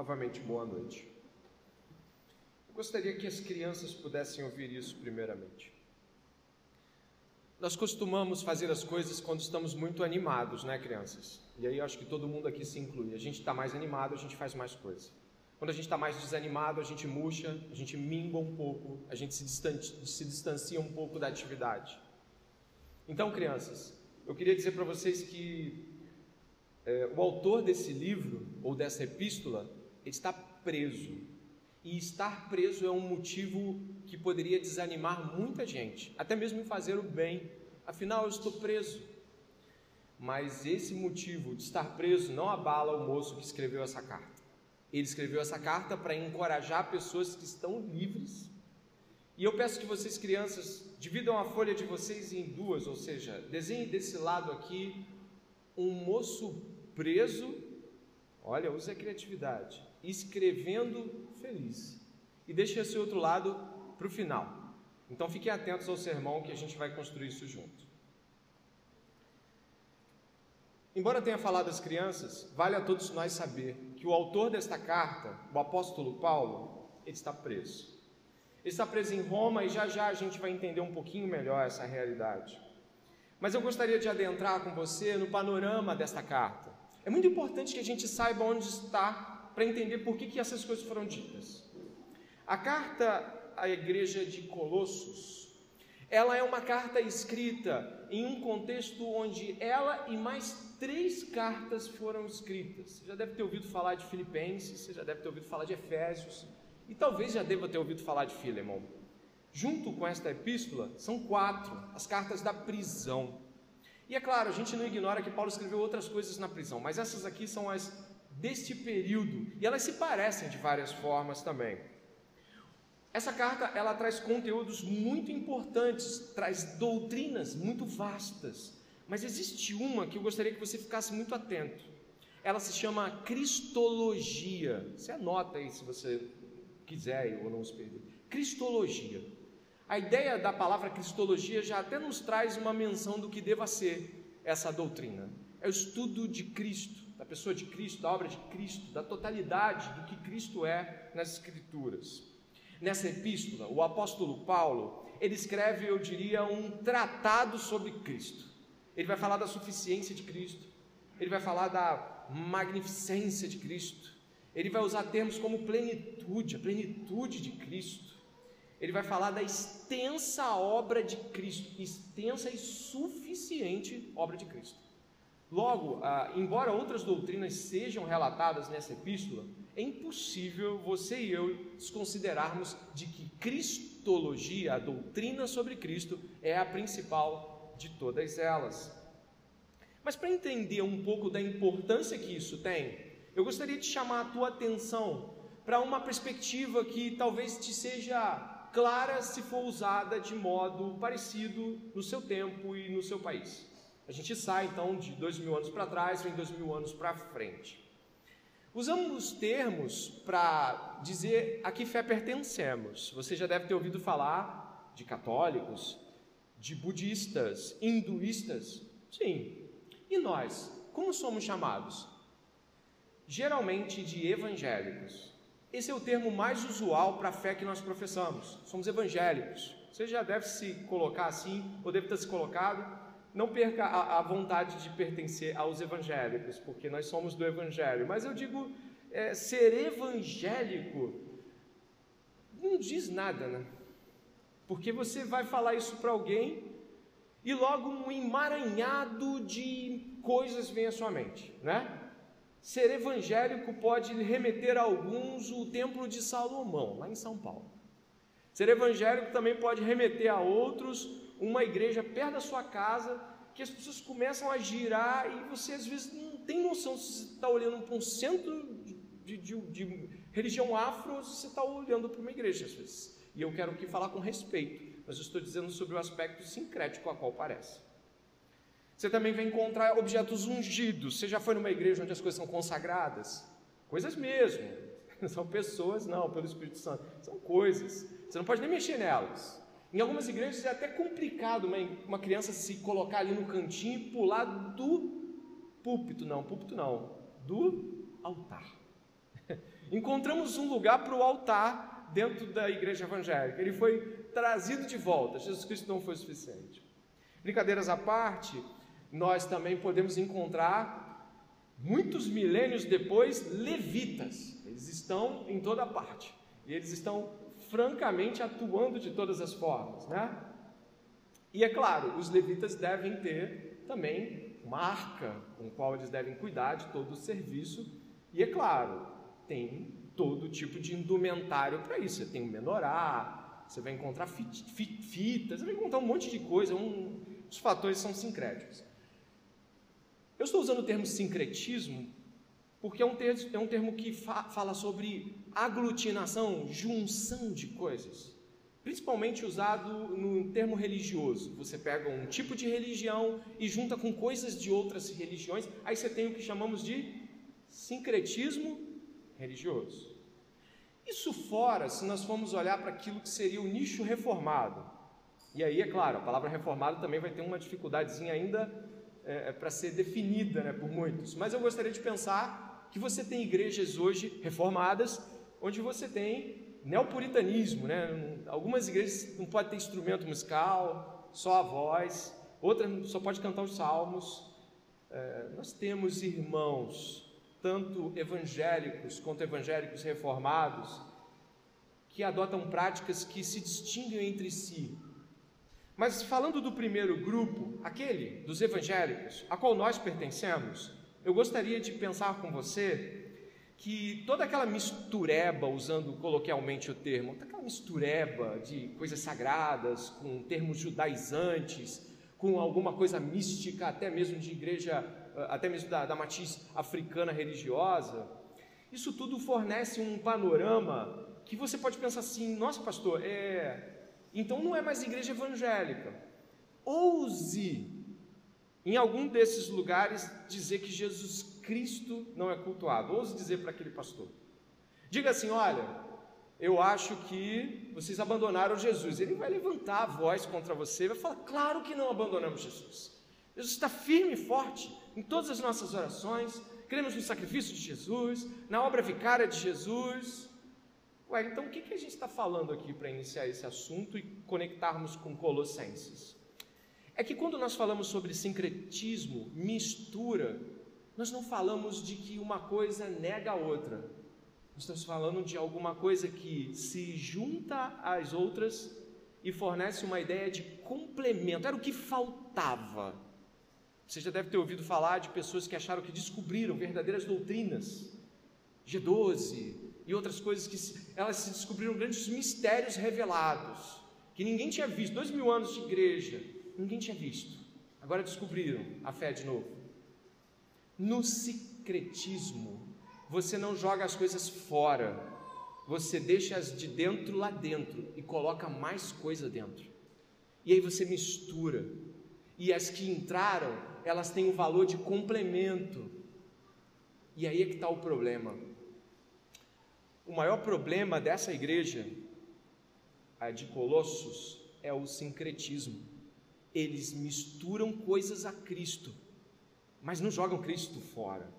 Novamente, boa noite. Eu gostaria que as crianças pudessem ouvir isso primeiramente. Nós costumamos fazer as coisas quando estamos muito animados, né, crianças? E aí acho que todo mundo aqui se inclui. A gente está mais animado, a gente faz mais coisa. Quando a gente está mais desanimado, a gente murcha, a gente mingua um pouco, a gente se, se distancia um pouco da atividade. Então, crianças, eu queria dizer para vocês que é, o autor desse livro, ou dessa epístola, está preso. E estar preso é um motivo que poderia desanimar muita gente, até mesmo em fazer o bem. Afinal, eu estou preso. Mas esse motivo de estar preso não abala o moço que escreveu essa carta. Ele escreveu essa carta para encorajar pessoas que estão livres. E eu peço que vocês, crianças, dividam a folha de vocês em duas, ou seja, desenhe desse lado aqui um moço preso, olha, use a criatividade, escrevendo feliz. E deixe esse outro lado para o final. Então fiquem atentos ao sermão que a gente vai construir isso junto. Embora tenha falado às crianças, vale a todos nós saber que o autor desta carta, o apóstolo Paulo, ele está preso. Ele está preso em Roma e já já a gente vai entender um pouquinho melhor essa realidade. Mas eu gostaria de adentrar com você no panorama desta carta. É muito importante que a gente saiba onde está para entender por que, que essas coisas foram ditas. A carta à igreja de Colossos, ela é uma carta escrita em um contexto onde ela e mais três cartas foram escritas. Você já deve ter ouvido falar de Filipenses, você já deve ter ouvido falar de Efésios, e talvez já deva ter ouvido falar de Filemão. Junto com esta epístola, são quatro, as cartas da prisão. E é claro, a gente não ignora que Paulo escreveu outras coisas na prisão, mas essas aqui são as deste período, e elas se parecem de várias formas também. Essa carta, ela traz conteúdos muito importantes, traz doutrinas muito vastas, mas existe uma que eu gostaria que você ficasse muito atento. Ela se chama Cristologia. Você anota aí se você quiser ou não se perder. Cristologia. A ideia da palavra cristologia já até nos traz uma menção do que deva ser essa doutrina. É o estudo de Cristo, da pessoa de Cristo, da obra de Cristo, da totalidade do que Cristo é nas Escrituras. Nessa epístola, o apóstolo Paulo, ele escreve, eu diria, um tratado sobre Cristo. Ele vai falar da suficiência de Cristo, ele vai falar da magnificência de Cristo, ele vai usar termos como plenitude, a plenitude de Cristo. Ele vai falar da extensa obra de Cristo, extensa e suficiente obra de Cristo. Logo, ah, embora outras doutrinas sejam relatadas nessa epístola, é impossível você e eu desconsiderarmos de que cristologia, a doutrina sobre Cristo, é a principal de todas elas. Mas para entender um pouco da importância que isso tem, eu gostaria de chamar a tua atenção para uma perspectiva que talvez te seja clara se for usada de modo parecido no seu tempo e no seu país. A gente sai então de dois mil anos para trás, vem dois mil anos para frente. Usamos termos para dizer a que fé pertencemos. Você já deve ter ouvido falar de católicos, de budistas, hinduístas. Sim. E nós, como somos chamados? geralmente de evangélicos. Esse é o termo mais usual para a fé que nós professamos. Somos evangélicos. Você já deve se colocar assim, ou deve ter se colocado. Não perca a, a vontade de pertencer aos evangélicos, porque nós somos do evangelho. Mas eu digo, é, ser evangélico não diz nada, né? Porque você vai falar isso para alguém e logo um emaranhado de coisas vem à sua mente, né? Ser evangélico pode remeter a alguns o Templo de Salomão, lá em São Paulo. Ser evangélico também pode remeter a outros uma igreja perto da sua casa, que as pessoas começam a girar e você às vezes não tem noção se você está olhando para um centro de, de, de religião afro ou se você está olhando para uma igreja às vezes. E eu quero aqui falar com respeito, mas eu estou dizendo sobre o aspecto sincrético a qual parece. Você também vai encontrar objetos ungidos. Você já foi numa igreja onde as coisas são consagradas? Coisas mesmo. São pessoas, não, pelo Espírito Santo. São coisas. Você não pode nem mexer nelas. Em algumas igrejas é até complicado uma, uma criança se colocar ali no cantinho e pular do púlpito, não, púlpito não, do altar. encontramos um lugar para o altar dentro da igreja evangélica. Ele foi trazido de volta. Jesus Cristo não foi suficiente. Brincadeiras à parte, nós também podemos encontrar, muitos milênios depois, levitas. Eles estão em toda parte. E eles estão francamente atuando de todas as formas, né? E é claro, os levitas devem ter também uma arca com a qual eles devem cuidar de todo o serviço. E é claro, tem todo tipo de indumentário para isso. Você tem o menorá, você vai encontrar fitas, você vai encontrar um monte de coisa. Um, os fatores são sincréticos. Eu estou usando o termo sincretismo porque é um termo, é um termo que fa fala sobre aglutinação, junção de coisas. Principalmente usado no termo religioso. Você pega um tipo de religião e junta com coisas de outras religiões, aí você tem o que chamamos de sincretismo religioso. Isso fora, se nós formos olhar para aquilo que seria o nicho reformado. E aí, é claro, a palavra reformado também vai ter uma dificuldadezinha ainda é, é, para ser definida né, por muitos. Mas eu gostaria de pensar que você tem igrejas hoje reformadas, onde você tem neopuritanismo, né? Algumas igrejas não pode ter instrumento musical, só a voz, outras só pode cantar os salmos. É, nós temos irmãos, tanto evangélicos quanto evangélicos reformados, que adotam práticas que se distinguem entre si, mas falando do primeiro grupo, aquele dos evangélicos, a qual nós pertencemos, eu gostaria de pensar com você que toda aquela mistureba, usando coloquialmente o termo, toda aquela mistureba de coisas sagradas, com termos judaizantes, com alguma coisa mística, até mesmo de igreja, eh, até mesmo da, da matiz africana religiosa, isso tudo fornece um panorama que você pode pensar assim: nossa, pastor, é, então não é mais igreja evangélica. Ouse, em algum desses lugares, dizer que Jesus Cristo não é cultuado. Ouse dizer para aquele pastor. Diga assim: olha, eu acho que vocês abandonaram Jesus. Ele vai levantar a voz contra você e vai falar: claro que não abandonamos Jesus. Jesus está firme e forte em todas as nossas orações. Cremos no sacrifício de Jesus, na obra vicária de Jesus. Ué, então o que, que a gente está falando aqui para iniciar esse assunto e conectarmos com Colossenses? É que quando nós falamos sobre sincretismo, mistura, nós não falamos de que uma coisa nega a outra. Nós estamos falando de alguma coisa que se junta às outras e fornece uma ideia de complemento. Era o que faltava. Você já deve ter ouvido falar de pessoas que acharam que descobriram verdadeiras doutrinas. G12, e outras coisas que elas se descobriram grandes mistérios revelados que ninguém tinha visto. Dois mil anos de igreja, ninguém tinha visto. Agora descobriram a fé de novo. No secretismo, você não joga as coisas fora, você deixa as de dentro lá dentro e coloca mais coisa dentro. E aí você mistura. E as que entraram, elas têm o um valor de complemento. E aí é que está o problema o maior problema dessa igreja, a de Colossos, é o sincretismo. Eles misturam coisas a Cristo, mas não jogam Cristo fora.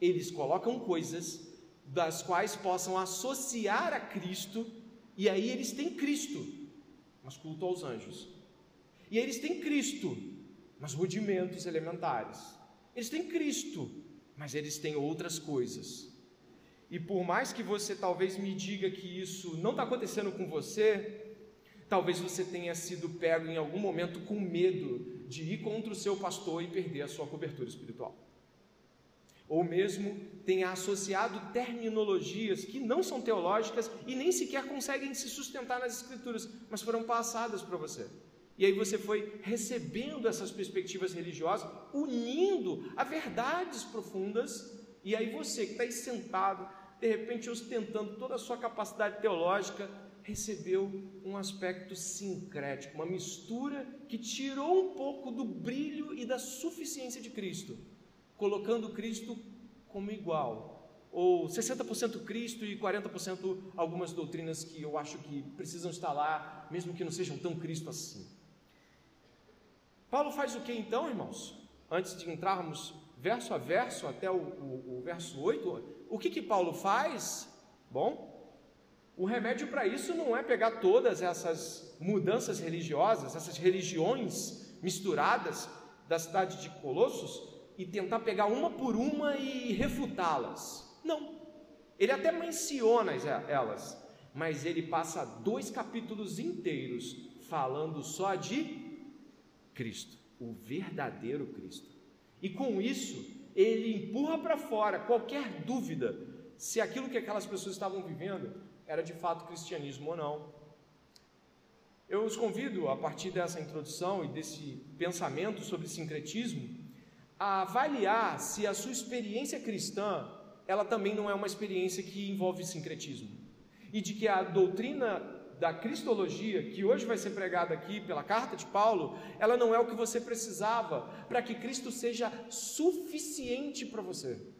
Eles colocam coisas das quais possam associar a Cristo, e aí eles têm Cristo, mas culto aos anjos. E aí eles têm Cristo, mas rudimentos elementares. Eles têm Cristo, mas eles têm outras coisas. E por mais que você talvez me diga que isso não está acontecendo com você, talvez você tenha sido pego em algum momento com medo de ir contra o seu pastor e perder a sua cobertura espiritual. Ou mesmo tenha associado terminologias que não são teológicas e nem sequer conseguem se sustentar nas escrituras, mas foram passadas para você. E aí você foi recebendo essas perspectivas religiosas, unindo a verdades profundas e aí você que está aí sentado, de repente ostentando toda a sua capacidade teológica, recebeu um aspecto sincrético, uma mistura que tirou um pouco do brilho e da suficiência de Cristo, colocando Cristo como igual, ou 60% Cristo e 40% algumas doutrinas que eu acho que precisam estar lá, mesmo que não sejam tão Cristo assim. Paulo faz o que então, irmãos? Antes de entrarmos verso a verso, até o, o, o verso 8, o que, que Paulo faz? Bom, o remédio para isso não é pegar todas essas mudanças religiosas, essas religiões misturadas da cidade de Colossos e tentar pegar uma por uma e refutá-las. Não. Ele até menciona elas, mas ele passa dois capítulos inteiros falando só de Cristo, o verdadeiro Cristo. E com isso, ele empurra para fora qualquer dúvida se aquilo que aquelas pessoas estavam vivendo era de fato cristianismo ou não. Eu os convido, a partir dessa introdução e desse pensamento sobre sincretismo, a avaliar se a sua experiência cristã, ela também não é uma experiência que envolve sincretismo. E de que a doutrina da cristologia, que hoje vai ser pregada aqui pela carta de Paulo, ela não é o que você precisava para que Cristo seja suficiente para você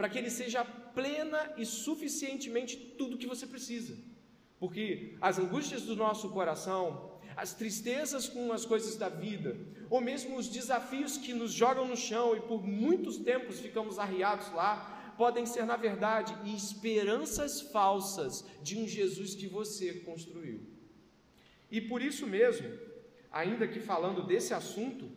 para que ele seja plena e suficientemente tudo que você precisa. Porque as angústias do nosso coração, as tristezas com as coisas da vida, ou mesmo os desafios que nos jogam no chão e por muitos tempos ficamos arriados lá, podem ser, na verdade, esperanças falsas de um Jesus que você construiu. E por isso mesmo, ainda que falando desse assunto,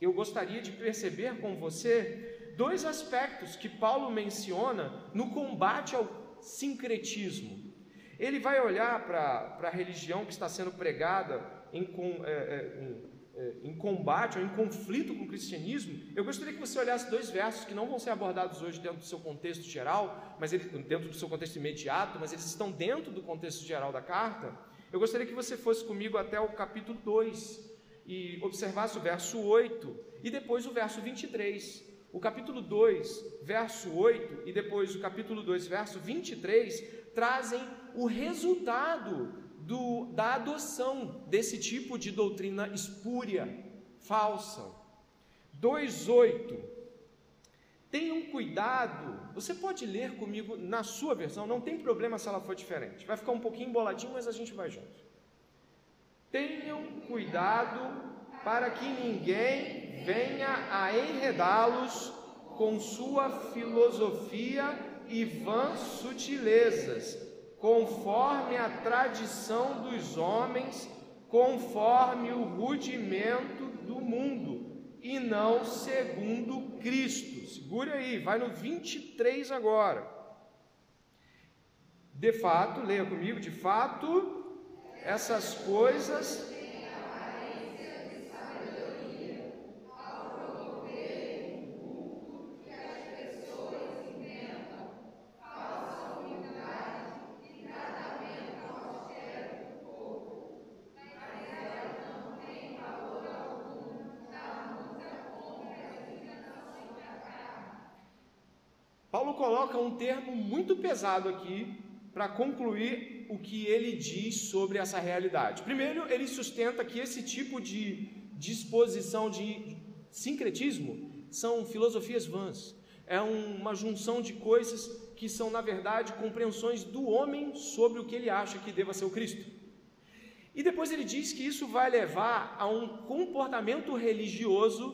eu gostaria de perceber com você dois aspectos que Paulo menciona no combate ao sincretismo. Ele vai olhar para a religião que está sendo pregada em, é, é, em, é, em combate ou em conflito com o cristianismo. Eu gostaria que você olhasse dois versos que não vão ser abordados hoje dentro do seu contexto geral, mas ele, dentro do seu contexto imediato, mas eles estão dentro do contexto geral da carta. Eu gostaria que você fosse comigo até o capítulo 2 e observasse o verso 8 e depois o verso 23. O capítulo 2, verso 8 e depois o capítulo 2, verso 23 trazem o resultado do, da adoção desse tipo de doutrina espúria, falsa. 2:8 Tenham cuidado. Você pode ler comigo na sua versão, não tem problema se ela for diferente. Vai ficar um pouquinho emboladinho, mas a gente vai junto. Tenham cuidado para que ninguém venha a enredá-los com sua filosofia e vãs sutilezas, conforme a tradição dos homens, conforme o rudimento do mundo, e não segundo Cristo. Segure aí, vai no 23 agora. De fato, leia comigo, de fato, essas coisas coloca um termo muito pesado aqui para concluir o que ele diz sobre essa realidade. Primeiro, ele sustenta que esse tipo de disposição de sincretismo são filosofias vãs. É uma junção de coisas que são, na verdade, compreensões do homem sobre o que ele acha que deva ser o Cristo. E depois ele diz que isso vai levar a um comportamento religioso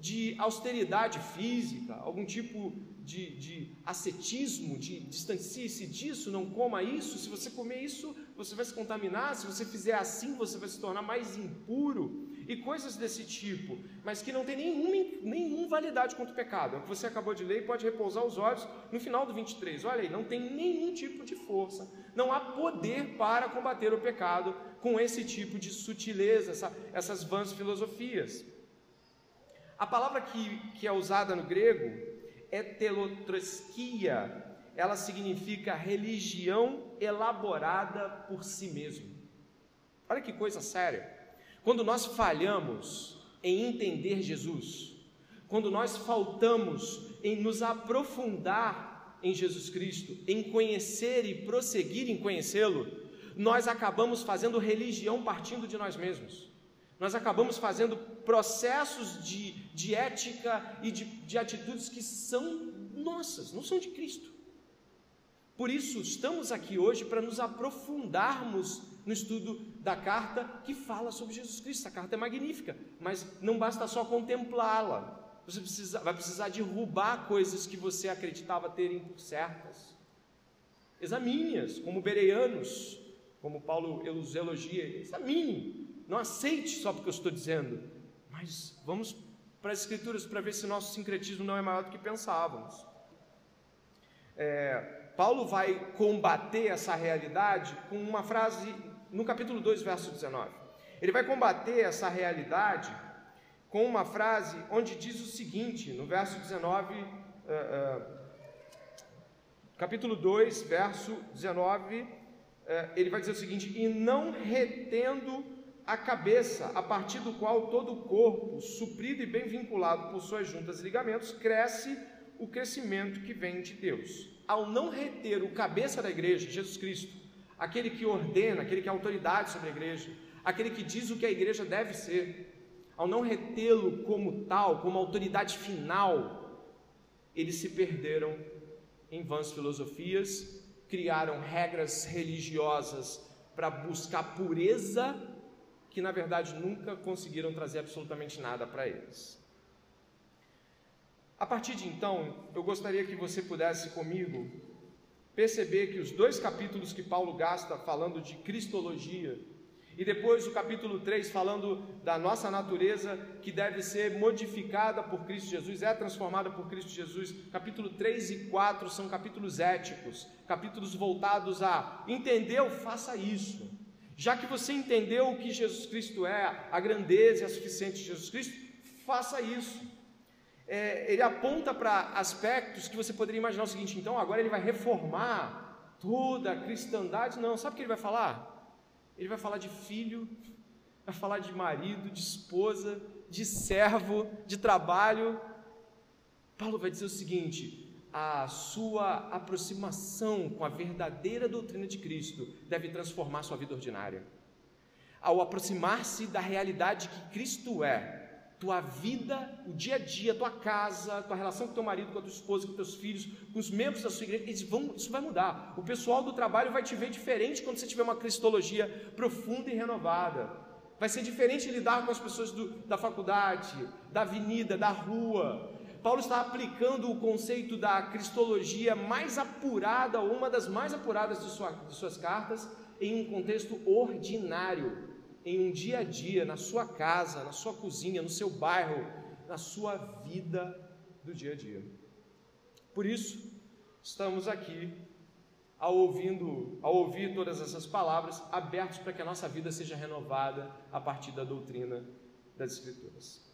de austeridade física, algum tipo de, de ascetismo, de distancie-se disso, não coma isso. Se você comer isso, você vai se contaminar. Se você fizer assim, você vai se tornar mais impuro. E coisas desse tipo, mas que não tem nenhuma, nenhuma validade contra o pecado. É o que você acabou de ler e pode repousar os olhos no final do 23. Olha aí, não tem nenhum tipo de força, não há poder para combater o pecado com esse tipo de sutileza, essa, essas vãs filosofias. A palavra que, que é usada no grego heterotrosquia, ela significa religião elaborada por si mesmo. Olha que coisa séria. Quando nós falhamos em entender Jesus, quando nós faltamos em nos aprofundar em Jesus Cristo, em conhecer e prosseguir em conhecê-lo, nós acabamos fazendo religião partindo de nós mesmos. Nós acabamos fazendo processos de, de ética e de, de atitudes que são nossas, não são de Cristo. Por isso, estamos aqui hoje para nos aprofundarmos no estudo da carta que fala sobre Jesus Cristo. A carta é magnífica, mas não basta só contemplá-la. Você precisa, vai precisar derrubar coisas que você acreditava terem por certas. examine-as como bereanos, como Paulo elogia, examine, não aceite só porque eu estou dizendo, mas vamos para as Escrituras para ver se nosso sincretismo não é maior do que pensávamos. É, Paulo vai combater essa realidade com uma frase no capítulo 2, verso 19. Ele vai combater essa realidade com uma frase onde diz o seguinte, no verso 19, uh, uh, capítulo 2, verso 19, uh, ele vai dizer o seguinte: E não retendo a cabeça, a partir do qual todo o corpo, suprido e bem vinculado por suas juntas e ligamentos, cresce o crescimento que vem de Deus. Ao não reter o cabeça da igreja, Jesus Cristo, aquele que ordena, aquele que é autoridade sobre a igreja, aquele que diz o que a igreja deve ser, ao não retê-lo como tal, como autoridade final, eles se perderam em vãs filosofias, criaram regras religiosas para buscar pureza que na verdade nunca conseguiram trazer absolutamente nada para eles. A partir de então, eu gostaria que você pudesse comigo perceber que os dois capítulos que Paulo gasta falando de cristologia, e depois o capítulo 3 falando da nossa natureza que deve ser modificada por Cristo Jesus, é transformada por Cristo Jesus. Capítulo 3 e 4 são capítulos éticos, capítulos voltados a entendeu, faça isso. Já que você entendeu o que Jesus Cristo é, a grandeza e a suficiência de Jesus Cristo, faça isso. É, ele aponta para aspectos que você poderia imaginar o seguinte: então agora ele vai reformar toda a cristandade. Não, sabe o que ele vai falar? Ele vai falar de filho, vai falar de marido, de esposa, de servo, de trabalho. Paulo vai dizer o seguinte: a sua aproximação com a verdadeira doutrina de Cristo deve transformar sua vida ordinária. Ao aproximar-se da realidade que Cristo é, tua vida, o dia a dia, tua casa, tua relação com teu marido, com a tua esposa, com teus filhos, com os membros da sua igreja, eles vão, isso vai mudar. O pessoal do trabalho vai te ver diferente quando você tiver uma cristologia profunda e renovada. Vai ser diferente lidar com as pessoas do, da faculdade, da avenida, da rua. Paulo está aplicando o conceito da cristologia mais apurada, uma das mais apuradas de, sua, de suas cartas, em um contexto ordinário em um dia a dia, na sua casa, na sua cozinha, no seu bairro, na sua vida do dia a dia. Por isso, estamos aqui ao, ouvindo, ao ouvir todas essas palavras, abertos para que a nossa vida seja renovada a partir da doutrina das Escrituras.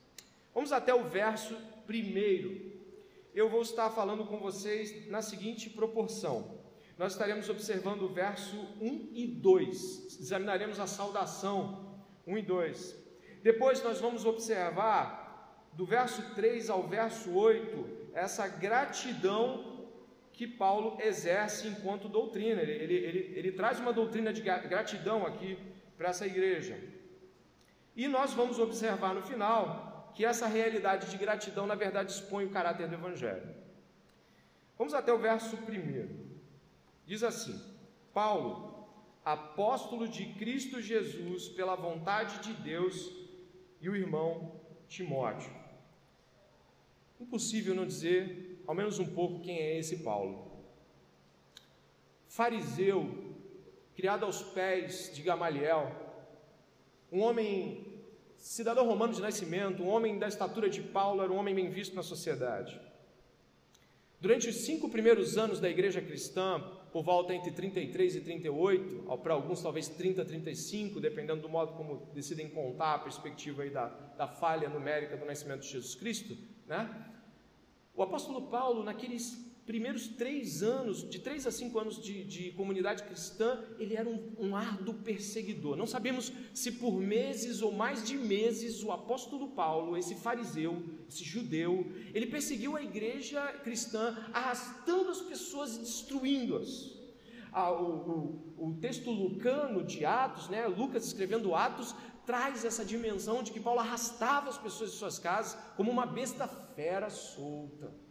Vamos até o verso primeiro. Eu vou estar falando com vocês na seguinte proporção nós estaremos observando o verso 1 e 2. Examinaremos a saudação 1 e 2. Depois nós vamos observar do verso 3 ao verso 8 essa gratidão que Paulo exerce enquanto doutrina. Ele, ele, ele, ele traz uma doutrina de gratidão aqui para essa igreja. E nós vamos observar no final que essa realidade de gratidão, na verdade, expõe o caráter do Evangelho. Vamos até o verso 1. Diz assim: Paulo, apóstolo de Cristo Jesus, pela vontade de Deus, e o irmão Timóteo. Impossível não dizer, ao menos um pouco, quem é esse Paulo. Fariseu, criado aos pés de Gamaliel, um homem, cidadão romano de nascimento, um homem da estatura de Paulo, era um homem bem visto na sociedade. Durante os cinco primeiros anos da igreja cristã, por volta entre 33 e 38, para alguns talvez 30, 35, dependendo do modo como decidem contar a perspectiva aí da, da falha numérica do nascimento de Jesus Cristo, né? O apóstolo Paulo, naqueles primeiros três anos, de três a cinco anos de, de comunidade cristã, ele era um, um árduo perseguidor. Não sabemos se por meses ou mais de meses o apóstolo Paulo, esse fariseu, esse judeu, ele perseguiu a igreja cristã, arrastando as pessoas e destruindo-as. Ah, o, o, o, texto lucano de Atos, né, Lucas escrevendo Atos, traz essa dimensão de que Paulo arrastava as pessoas de suas casas como uma besta fera solta.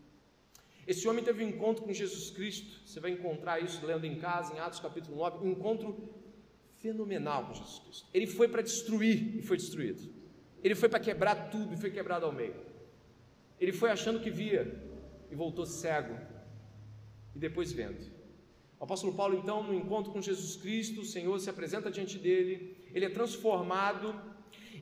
Esse homem teve um encontro com Jesus Cristo. Você vai encontrar isso lendo em casa, em Atos capítulo 9, um encontro fenomenal com Jesus Cristo. Ele foi para destruir e foi destruído. Ele foi para quebrar tudo e foi quebrado ao meio. Ele foi achando que via e voltou cego e depois vendo. O apóstolo Paulo, então, no encontro com Jesus Cristo, o Senhor se apresenta diante dele, ele é transformado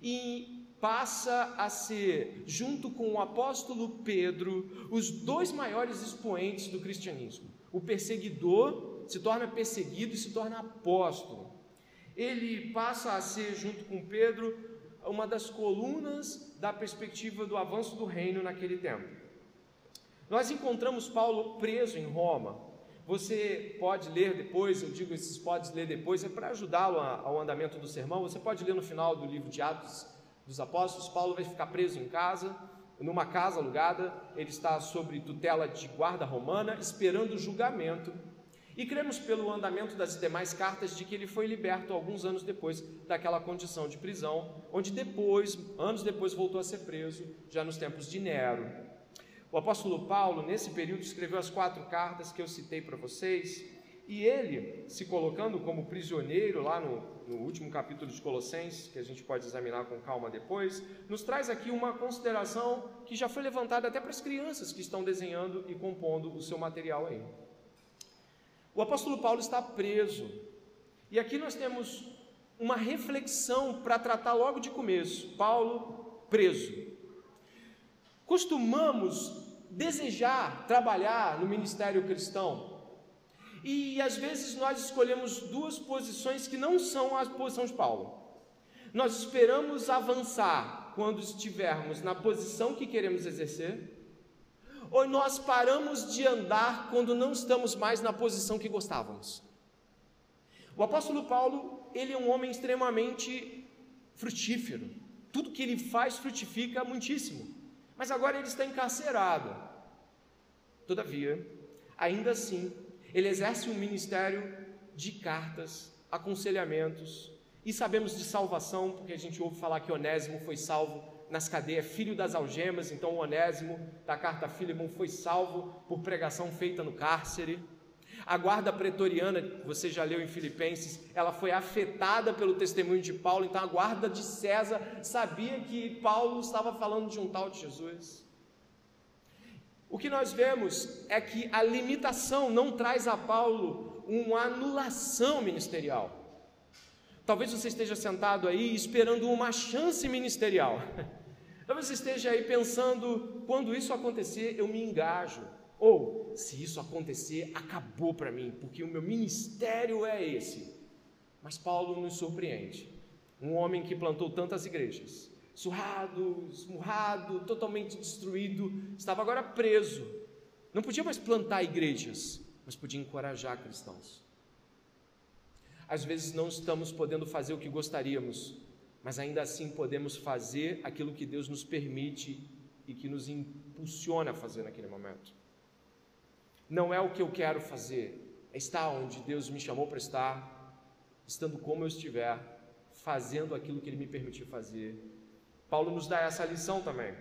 e passa a ser, junto com o apóstolo Pedro, os dois maiores expoentes do cristianismo. O perseguidor se torna perseguido e se torna apóstolo. Ele passa a ser, junto com Pedro, uma das colunas da perspectiva do avanço do reino naquele tempo. Nós encontramos Paulo preso em Roma, você pode ler depois, eu digo esses pode ler depois, é para ajudá-lo ao andamento do sermão. Você pode ler no final do livro de Atos dos Apóstolos. Paulo vai ficar preso em casa, numa casa alugada. Ele está sob tutela de guarda romana, esperando o julgamento. E cremos pelo andamento das demais cartas de que ele foi liberto alguns anos depois daquela condição de prisão, onde depois, anos depois, voltou a ser preso, já nos tempos de Nero. O apóstolo Paulo, nesse período, escreveu as quatro cartas que eu citei para vocês, e ele, se colocando como prisioneiro lá no, no, último capítulo de Colossenses, que a gente pode examinar com calma depois, nos traz aqui uma consideração que já foi levantada até para as crianças que estão desenhando e compondo o seu material aí. O apóstolo Paulo está preso, e aqui nós temos uma reflexão para tratar logo de começo. Paulo preso. Costumamos desejar trabalhar no ministério cristão e às vezes nós escolhemos duas posições que não são a posição de Paulo. Nós esperamos avançar quando estivermos na posição que queremos exercer, ou nós paramos de andar quando não estamos mais na posição que gostávamos. O apóstolo Paulo, ele é um homem extremamente frutífero. Tudo que ele faz frutifica muitíssimo mas agora ele está encarcerado. Todavia, ainda assim, ele exerce um ministério de cartas, aconselhamentos, e sabemos de salvação, porque a gente ouve falar que Onésimo foi salvo nas cadeias, filho das algemas, então Onésimo, da carta a Filemon, foi salvo por pregação feita no cárcere. A guarda pretoriana, você já leu em Filipenses, ela foi afetada pelo testemunho de Paulo, então a guarda de César sabia que Paulo estava falando de um tal de Jesus. O que nós vemos é que a limitação não traz a Paulo uma anulação ministerial. Talvez você esteja sentado aí esperando uma chance ministerial. Talvez você esteja aí pensando: quando isso acontecer, eu me engajo. Ou, se isso acontecer, acabou para mim, porque o meu ministério é esse. Mas Paulo nos surpreende. Um homem que plantou tantas igrejas, surrado, esmurrado, totalmente destruído, estava agora preso. Não podia mais plantar igrejas, mas podia encorajar cristãos. Às vezes não estamos podendo fazer o que gostaríamos, mas ainda assim podemos fazer aquilo que Deus nos permite e que nos impulsiona a fazer naquele momento. Não é o que eu quero fazer, é estar onde Deus me chamou para estar, estando como eu estiver, fazendo aquilo que Ele me permitiu fazer. Paulo nos dá essa lição também.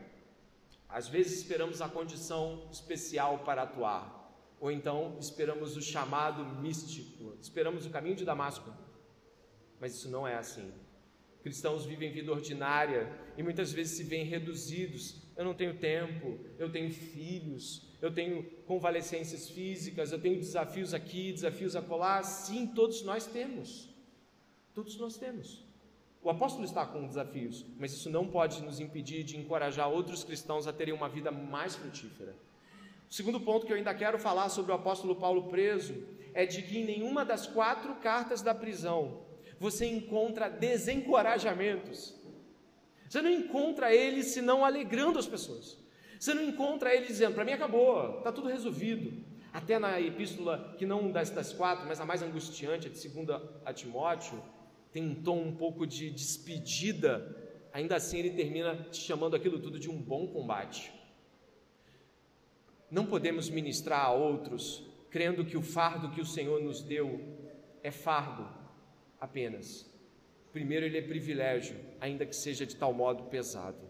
Às vezes esperamos a condição especial para atuar, ou então esperamos o chamado místico, esperamos o caminho de Damasco, mas isso não é assim. Cristãos vivem vida ordinária e muitas vezes se veem reduzidos. Eu não tenho tempo, eu tenho filhos, eu tenho convalescências físicas, eu tenho desafios aqui, desafios acolá. Sim, todos nós temos. Todos nós temos. O apóstolo está com desafios, mas isso não pode nos impedir de encorajar outros cristãos a terem uma vida mais frutífera. O segundo ponto que eu ainda quero falar sobre o apóstolo Paulo preso é de que em nenhuma das quatro cartas da prisão você encontra desencorajamentos. Você não encontra ele senão alegrando as pessoas. Você não encontra ele dizendo, para mim acabou, está tudo resolvido. Até na epístola, que não das, das quatro, mas a mais angustiante, a de segunda a Timóteo, tem um tom um pouco de despedida. Ainda assim ele termina chamando aquilo tudo de um bom combate. Não podemos ministrar a outros crendo que o fardo que o Senhor nos deu é fardo apenas. Primeiro, ele é privilégio, ainda que seja de tal modo pesado.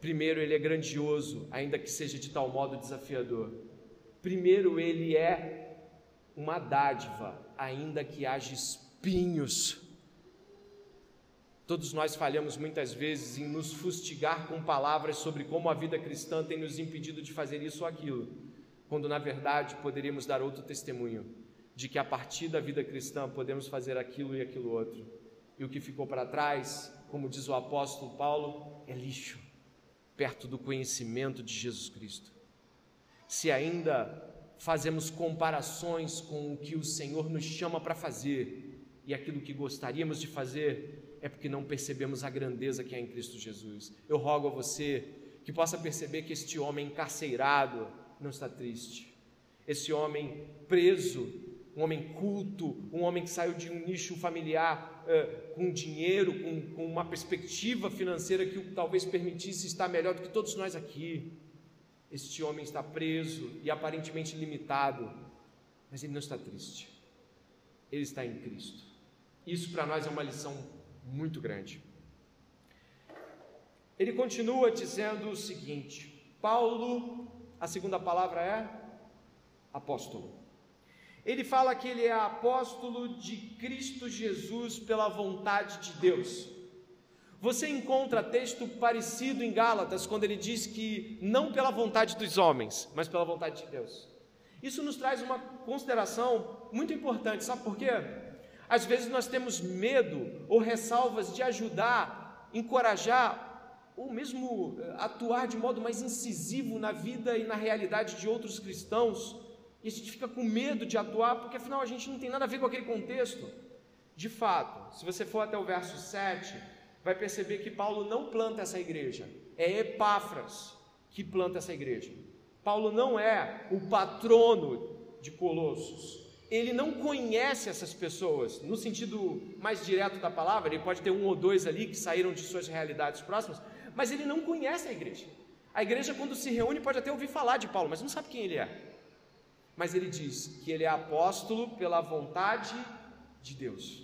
Primeiro, ele é grandioso, ainda que seja de tal modo desafiador. Primeiro, ele é uma dádiva, ainda que haja espinhos. Todos nós falhamos muitas vezes em nos fustigar com palavras sobre como a vida cristã tem nos impedido de fazer isso ou aquilo, quando na verdade poderíamos dar outro testemunho. de que a partir da vida cristã podemos fazer aquilo e aquilo outro. E o que ficou para trás, como diz o apóstolo Paulo, é lixo, perto do conhecimento de Jesus Cristo. Se ainda fazemos comparações com o que o Senhor nos chama para fazer e aquilo que gostaríamos de fazer, é porque não percebemos a grandeza que há em Cristo Jesus. Eu rogo a você que possa perceber que este homem encarceirado não está triste. Esse homem preso, um homem culto, um homem que saiu de um nicho familiar uh, com dinheiro, com, com uma perspectiva financeira que o talvez permitisse estar melhor do que todos nós aqui. Este homem está preso e aparentemente limitado, mas ele não está triste. Ele está em Cristo. Isso para nós é uma lição muito grande. Ele continua dizendo o seguinte: Paulo, a segunda palavra é apóstolo. Ele fala que ele é apóstolo de Cristo Jesus pela vontade de Deus. Você encontra texto parecido em Gálatas, quando ele diz que não pela vontade dos homens, mas pela vontade de Deus. Isso nos traz uma consideração muito importante, sabe por quê? Às vezes nós temos medo ou ressalvas de ajudar, encorajar, ou mesmo eh, atuar de modo mais incisivo na vida e na realidade de outros cristãos, e a gente fica com medo de atuar, porque afinal a gente não tem nada a ver com aquele contexto. De fato, se você for até o verso 7, vai perceber que Paulo não planta essa igreja, é Epáfras que planta essa igreja. Paulo não é o patrono de Colossos. Ele não conhece essas pessoas no sentido mais direto da palavra. Ele pode ter um ou dois ali que saíram de suas realidades próximas, mas ele não conhece a igreja. A igreja, quando se reúne, pode até ouvir falar de Paulo, mas não sabe quem ele é. Mas ele diz que ele é apóstolo pela vontade de Deus.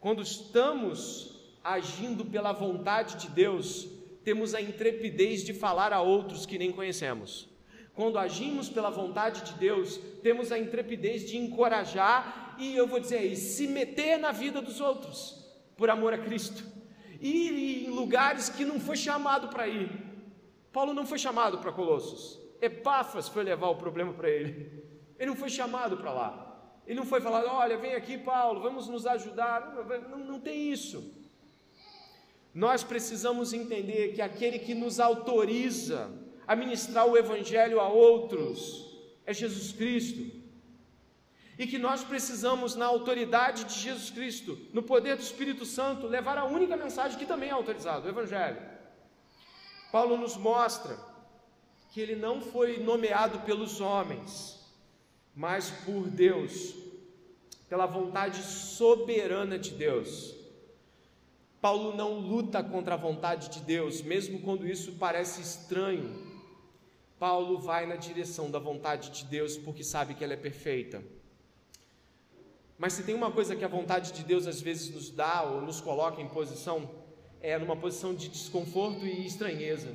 Quando estamos agindo pela vontade de Deus, temos a intrepidez de falar a outros que nem conhecemos. Quando agimos pela vontade de Deus, temos a intrepidez de encorajar e eu vou dizer aí, se meter na vida dos outros, por amor a Cristo. Ir em lugares que não foi chamado para ir. Paulo não foi chamado para Colossos. Epáfras foi levar o problema para ele. Ele não foi chamado para lá. Ele não foi falar, olha, vem aqui, Paulo, vamos nos ajudar. Não, não tem isso. Nós precisamos entender que aquele que nos autoriza a ministrar o Evangelho a outros é Jesus Cristo. E que nós precisamos, na autoridade de Jesus Cristo, no poder do Espírito Santo, levar a única mensagem que também é autorizada, o Evangelho. Paulo nos mostra que ele não foi nomeado pelos homens, mas por Deus, pela vontade soberana de Deus. Paulo não luta contra a vontade de Deus, mesmo quando isso parece estranho. Paulo vai na direção da vontade de Deus porque sabe que ela é perfeita. Mas se tem uma coisa que a vontade de Deus às vezes nos dá ou nos coloca em posição, é numa posição de desconforto e estranheza.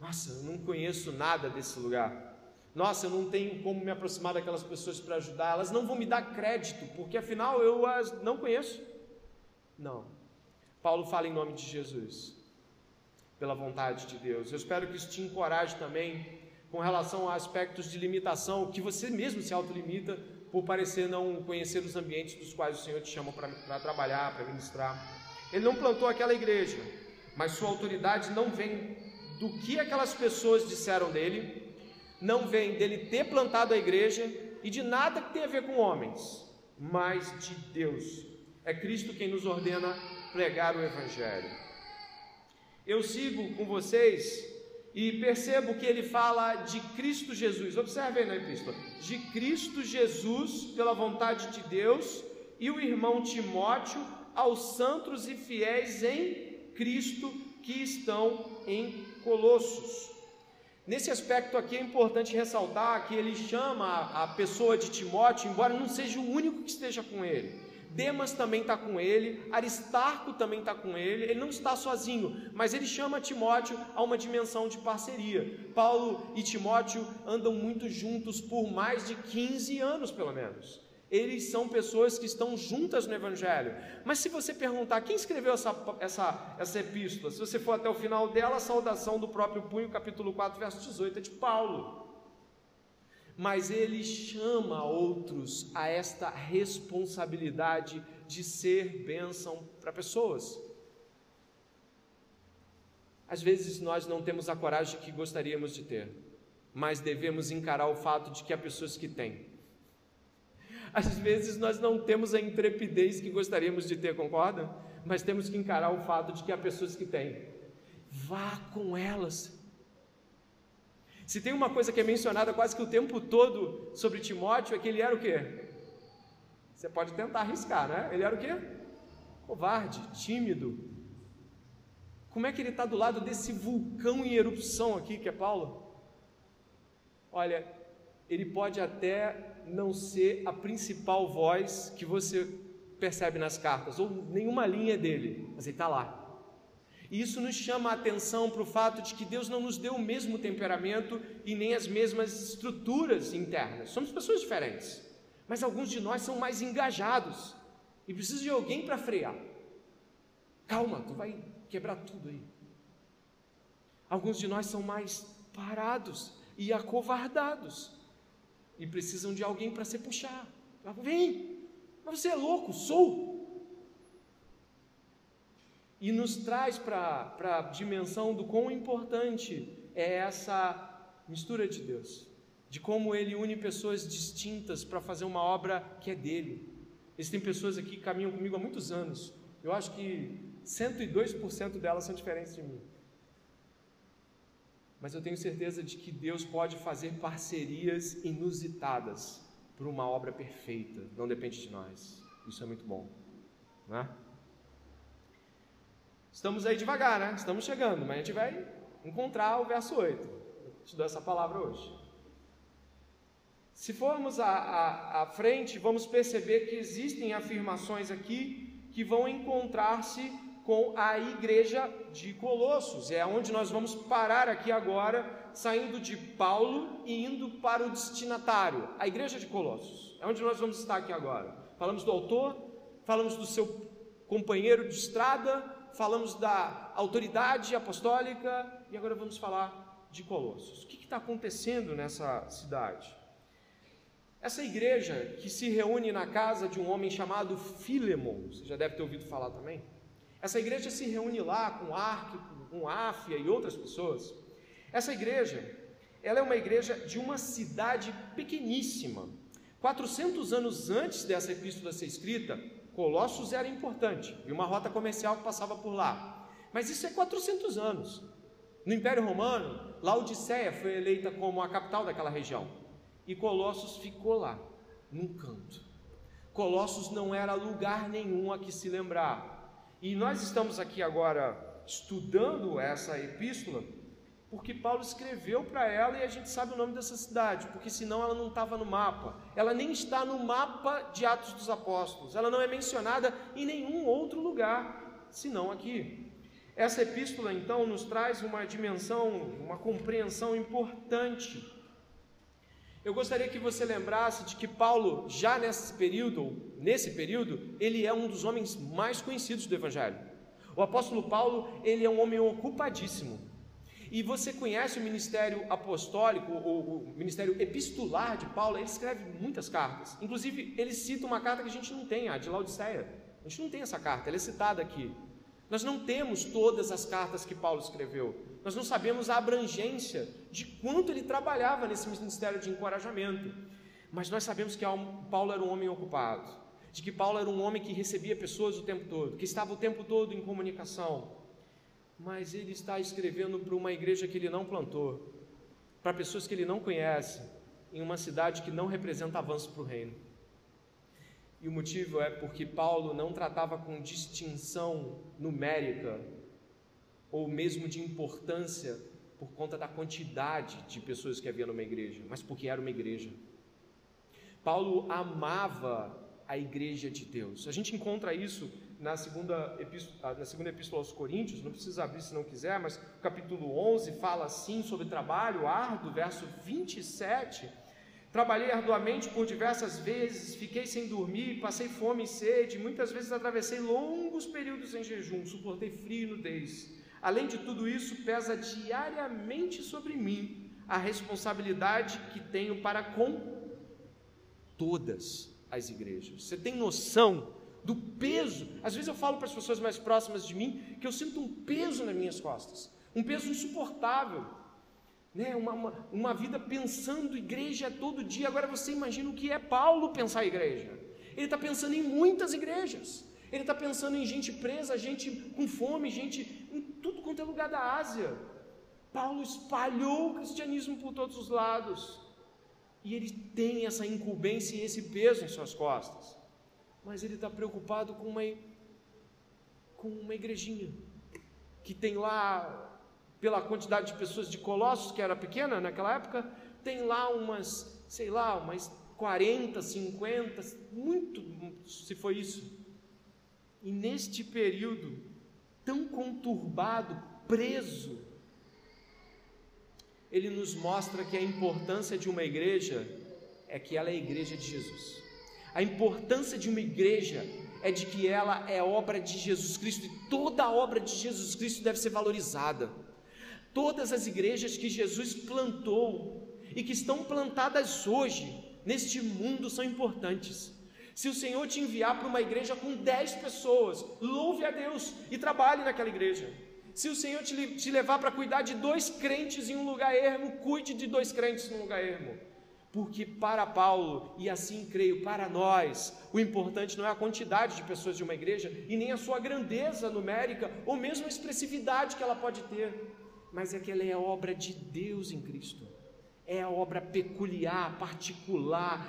Nossa, eu não conheço nada desse lugar. Nossa, eu não tenho como me aproximar daquelas pessoas para ajudar, elas não vão me dar crédito, porque afinal eu as não conheço. Não. Paulo fala em nome de Jesus, pela vontade de Deus. Eu espero que isso te encoraje também com relação a aspectos de limitação, que você mesmo se autolimita por parecer não conhecer os ambientes dos quais o Senhor te chama para trabalhar, para ministrar. Ele não plantou aquela igreja, mas sua autoridade não vem do que aquelas pessoas disseram dele, não vem dele ter plantado a igreja e de nada que tenha a ver com homens, mas de Deus. É Cristo quem nos ordena pregar o Evangelho. Eu sigo com vocês e percebo que ele fala de Cristo Jesus. Observe aí na epístola: de Cristo Jesus, pela vontade de Deus, e o irmão Timóteo aos santos e fiéis em Cristo que estão em Colossos. Nesse aspecto aqui é importante ressaltar que ele chama a pessoa de Timóteo, embora não seja o único que esteja com ele. Demas também está com ele, Aristarco também está com ele, ele não está sozinho, mas ele chama Timóteo a uma dimensão de parceria. Paulo e Timóteo andam muito juntos por mais de 15 anos, pelo menos. Eles são pessoas que estão juntas no Evangelho. Mas se você perguntar quem escreveu essa, essa, essa epístola, se você for até o final dela, a saudação do próprio punho, capítulo 4, verso 18, é de Paulo. Mas ele chama outros a esta responsabilidade de ser bênção para pessoas. Às vezes nós não temos a coragem que gostaríamos de ter, mas devemos encarar o fato de que há pessoas que têm. Às vezes nós não temos a intrepidez que gostaríamos de ter, concorda? Mas temos que encarar o fato de que há pessoas que têm. Vá com elas. Se tem uma coisa que é mencionada quase que o tempo todo sobre Timóteo, é que ele era o quê? Você pode tentar arriscar, né? Ele era o quê? Covarde, tímido. Como é que ele está do lado desse vulcão em erupção aqui, que é Paulo? Olha, ele pode até não ser a principal voz que você percebe nas cartas, ou nenhuma linha dele, mas ele está lá. E isso nos chama a atenção para o fato de que Deus não nos deu o mesmo temperamento e nem as mesmas estruturas internas. Somos pessoas diferentes, mas alguns de nós são mais engajados e precisam de alguém para frear. Calma, tu vai quebrar tudo aí. Alguns de nós são mais parados e acovardados e precisam de alguém para se puxar. Vem, mas você é louco, sou. E nos traz para a dimensão do quão importante é essa mistura de Deus, de como Ele une pessoas distintas para fazer uma obra que é dele. Existem pessoas aqui que caminham comigo há muitos anos, eu acho que 102% delas são diferentes de mim. Mas eu tenho certeza de que Deus pode fazer parcerias inusitadas para uma obra perfeita, não depende de nós. Isso é muito bom, não é? Estamos aí devagar, né? Estamos chegando, mas a gente vai encontrar o verso 8. Eu te dou essa palavra hoje. Se formos à, à, à frente, vamos perceber que existem afirmações aqui que vão encontrar-se com a igreja de Colossos. É onde nós vamos parar aqui agora, saindo de Paulo e indo para o destinatário, a igreja de Colossos. É onde nós vamos estar aqui agora. Falamos do autor, falamos do seu companheiro de estrada, falamos da autoridade apostólica e agora vamos falar de Colossos. O que está acontecendo nessa cidade? Essa igreja que se reúne na casa de um homem chamado Filemon, você já deve ter ouvido falar também. Essa igreja se reúne lá com Arquipo, com Áfia e outras pessoas. Essa igreja, ela é uma igreja de uma cidade pequeníssima. 400 anos antes dessa epístola ser escrita, Colossos era importante e uma rota comercial que passava por lá. Mas isso é 400 anos. No Império Romano, Laodiceia foi eleita como a capital daquela região e Colossos ficou lá, num canto. Colossos não era lugar nenhum a que se lembrar. E nós estamos aqui agora estudando essa epístola porque Paulo escreveu para ela e a gente sabe o nome dessa cidade, porque senão ela não estava no mapa. Ela nem está no mapa de Atos dos Apóstolos. Ela não é mencionada em nenhum outro lugar, senão aqui. Essa epístola então nos traz uma dimensão, uma compreensão importante eu gostaria que você lembrasse de que Paulo, já nesse período, nesse período, ele é um dos homens mais conhecidos do Evangelho. O apóstolo Paulo, ele é um homem ocupadíssimo. E você conhece o ministério apostólico, o, o ministério epistolar de Paulo, ele escreve muitas cartas. Inclusive, ele cita uma carta que a gente não tem, a de Laodiceia. A gente não tem essa carta, ela é citada aqui. Nós não temos todas as cartas que Paulo escreveu. Nós não sabemos a abrangência de quanto ele trabalhava nesse ministério de encorajamento. Mas nós sabemos que Paulo era um homem ocupado, de que Paulo era um homem que recebia pessoas o tempo todo, que estava o tempo todo em comunicação. Mas ele está escrevendo para uma igreja que ele não plantou, para pessoas que ele não conhece, em uma cidade que não representa avanço para o reino. E o motivo é porque Paulo não tratava com distinção numérica ou mesmo de importância por conta da quantidade de pessoas que havia numa igreja, mas porque era uma igreja. Paulo amava a igreja de Deus. A gente encontra isso na segunda, epístola, na segunda epístola aos Coríntios, não precisa abrir se não quiser, mas o capítulo 11 fala assim sobre trabalho árduo, verso 27 Trabalhei arduamente por diversas vezes, fiquei sem dormir, passei fome e sede, muitas vezes atravessei longos períodos em jejum, suportei frio e nudez. Além de tudo isso, pesa diariamente sobre mim a responsabilidade que tenho para com todas as igrejas. Você tem noção do peso? Às vezes eu falo para as pessoas mais próximas de mim que eu sinto um peso nas minhas costas, um peso insuportável. Né? Uma, uma, uma vida pensando igreja todo dia. Agora você imagina o que é Paulo pensar igreja. Ele está pensando em muitas igrejas. Ele está pensando em gente presa, gente com fome, gente em tudo quanto é lugar da Ásia. Paulo espalhou o cristianismo por todos os lados. E ele tem essa incumbência e esse peso em suas costas. Mas ele está preocupado com uma, com uma igrejinha que tem lá, pela quantidade de pessoas de Colossos, que era pequena naquela época, tem lá umas, sei lá, umas 40, 50, muito, se foi isso. E neste período tão conturbado, preso, ele nos mostra que a importância de uma igreja é que ela é a igreja de Jesus. A importância de uma igreja é de que ela é obra de Jesus Cristo e toda a obra de Jesus Cristo deve ser valorizada. Todas as igrejas que Jesus plantou e que estão plantadas hoje neste mundo são importantes. Se o Senhor te enviar para uma igreja com 10 pessoas, louve a Deus e trabalhe naquela igreja. Se o Senhor te, levar para cuidar de dois crentes em um lugar ermo, cuide de dois crentes num lugar ermo. Porque para Paulo, e assim creio, para nós, o importante não é a quantidade de pessoas de uma igreja e nem a sua grandeza numérica ou mesmo a expressividade que ela pode ter, mas é que ela é obra de Deus em Cristo. É a obra peculiar, particular,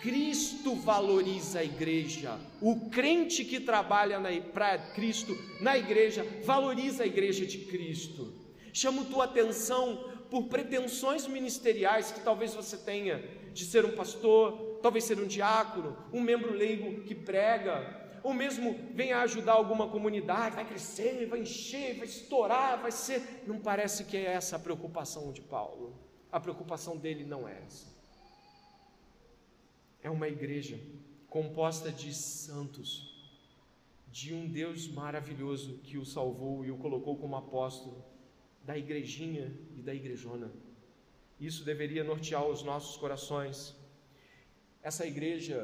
Cristo valoriza a igreja. O crente que trabalha para Cristo na igreja valoriza a igreja de Cristo. Chamo tua atenção por pretensões ministeriais que talvez você tenha de ser um pastor, talvez ser um diácono, um membro leigo que prega, ou mesmo venha ajudar alguma comunidade, vai crescer, vai encher, vai estourar, vai ser. Não parece que é essa a preocupação de Paulo. A preocupação dele não é essa é uma igreja composta de santos, de um Deus maravilhoso que o salvou e o colocou como apóstolo da igrejinha e da igrejona. Isso deveria nortear os nossos corações. Essa igreja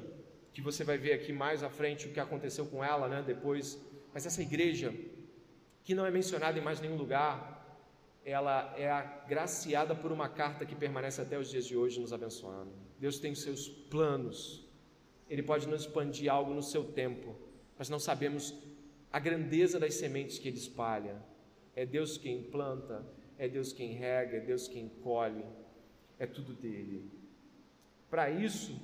que você vai ver aqui mais à frente o que aconteceu com ela, né, depois, mas essa igreja que não é mencionada em mais nenhum lugar, ela é agraciada por uma carta que permanece até os dias de hoje nos abençoando. Deus tem os seus planos, Ele pode nos expandir algo no seu tempo, mas não sabemos a grandeza das sementes que Ele espalha. É Deus quem planta, é Deus quem rega, é Deus quem colhe, é tudo dele. Para isso,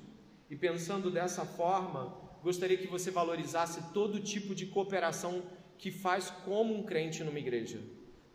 e pensando dessa forma, gostaria que você valorizasse todo tipo de cooperação que faz como um crente numa igreja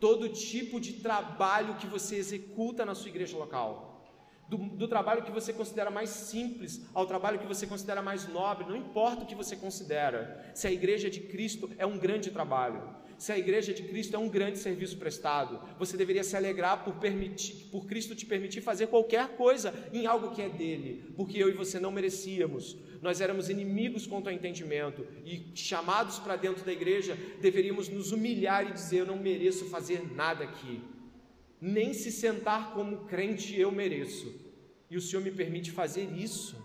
todo tipo de trabalho que você executa na sua igreja local. Do, do, trabalho que você considera mais simples ao trabalho que você considera mais nobre, não importa o que você considera. Se a igreja de Cristo é um grande trabalho, se a igreja de Cristo é um grande serviço prestado, você deveria se alegrar por, permitir, por Cristo te permitir fazer qualquer coisa em algo que é dele, porque eu e você não merecíamos, nós éramos inimigos contra o entendimento e chamados para dentro da igreja, deveríamos nos humilhar e dizer: Eu não mereço fazer nada aqui, nem se sentar como crente eu mereço. E o Senhor me permite fazer isso,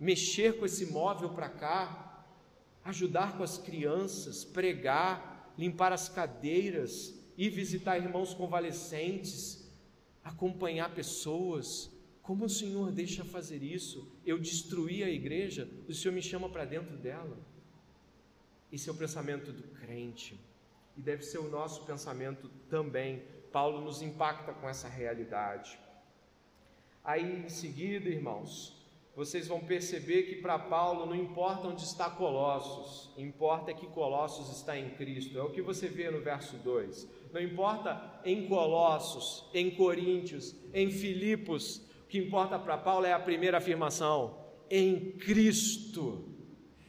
mexer com esse móvel para cá, ajudar com as crianças, pregar, limpar as cadeiras, ir visitar irmãos convalescentes, acompanhar pessoas como o Senhor deixa fazer isso? Eu destruí a igreja, o Senhor me chama para dentro dela. Esse é o pensamento do crente, e deve ser o nosso pensamento também. Paulo nos impacta com essa realidade. Aí em seguida, irmãos, vocês vão perceber que para Paulo não importa onde está Colossos, importa que Colossos está em Cristo. É o que você vê no verso 2. Não importa em Colossos, em Coríntios, em Filipos, o que importa para Paulo é a primeira afirmação: em Cristo.